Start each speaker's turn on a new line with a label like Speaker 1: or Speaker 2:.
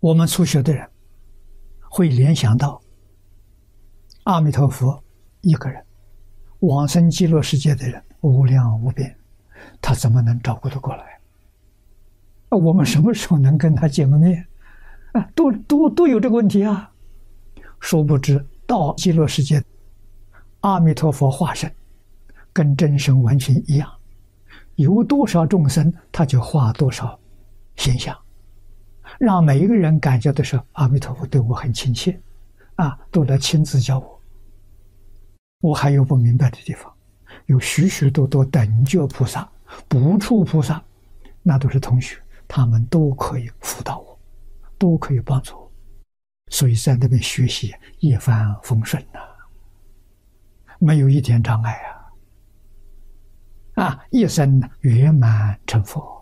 Speaker 1: 我们初学的人会联想到阿弥陀佛一个人，往生极乐世界的人无量无边，他怎么能照顾得过来？啊，我们什么时候能跟他见个面？啊，都都都有这个问题啊！殊不知到极乐世界，阿弥陀佛化身跟真身完全一样，有多少众生，他就化多少形象。让每一个人感觉的是阿弥陀佛对我很亲切，啊，都来亲自教我。我还有不明白的地方，有许许多多等觉菩萨、不处菩萨，那都是同学，他们都可以辅导我，都可以帮助我，所以在那边学习一帆风顺呐、没有一点障碍啊，啊，一生圆满成佛。